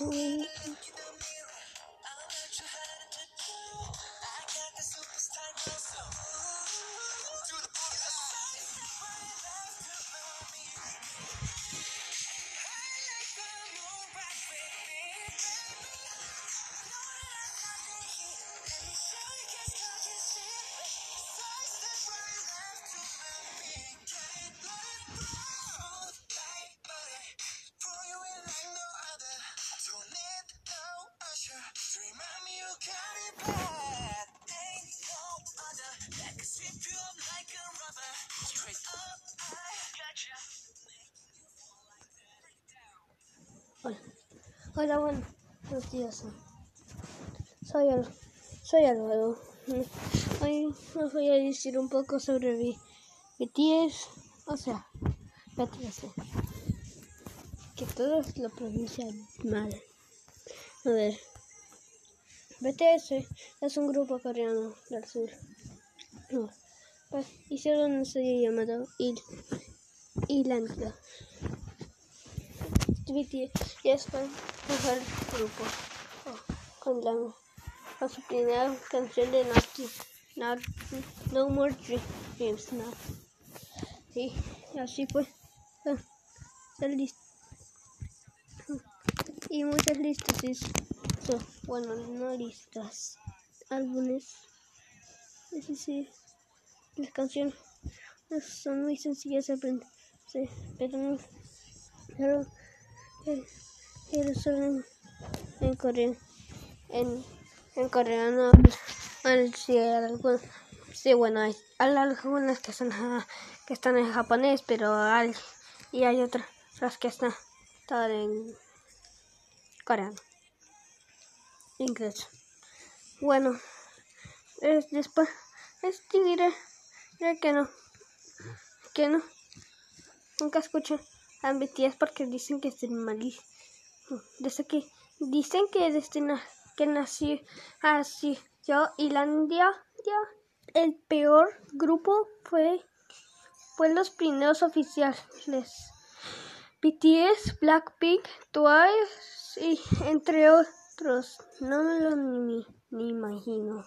Oh. Hola, buenos días. Soy, Al soy Alvaro. Hoy os voy a decir un poco sobre BTS, o sea, BTS. Que todos lo pronuncian mal. A ver, BTS es un grupo coreano del sur. No, pues, hicieron una serie llamada Il Islandia. BTS es el mejor grupo oh, con la, su primera canción de Not, No More Dreams Now. Sí, así fue. Y muchas listas, bueno, no listas, álbumes. Sí, sí, las canciones son muy sencillas de aprender, sí, pero, pero pero solo en, coreano. En, en coreano, sí, sí, bueno, hay, algunas que, son, que están en japonés, pero hay, y hay otras que están en coreano. Inglés. Bueno, es, después, es diré, que no, que no, nunca escuché a BTS porque dicen que es malísimo. Desde que dicen que desde que nació así yo India el peor grupo fue fue los primeros oficiales BTS, Blackpink, Twice y entre otros. No me lo ni, ni imagino.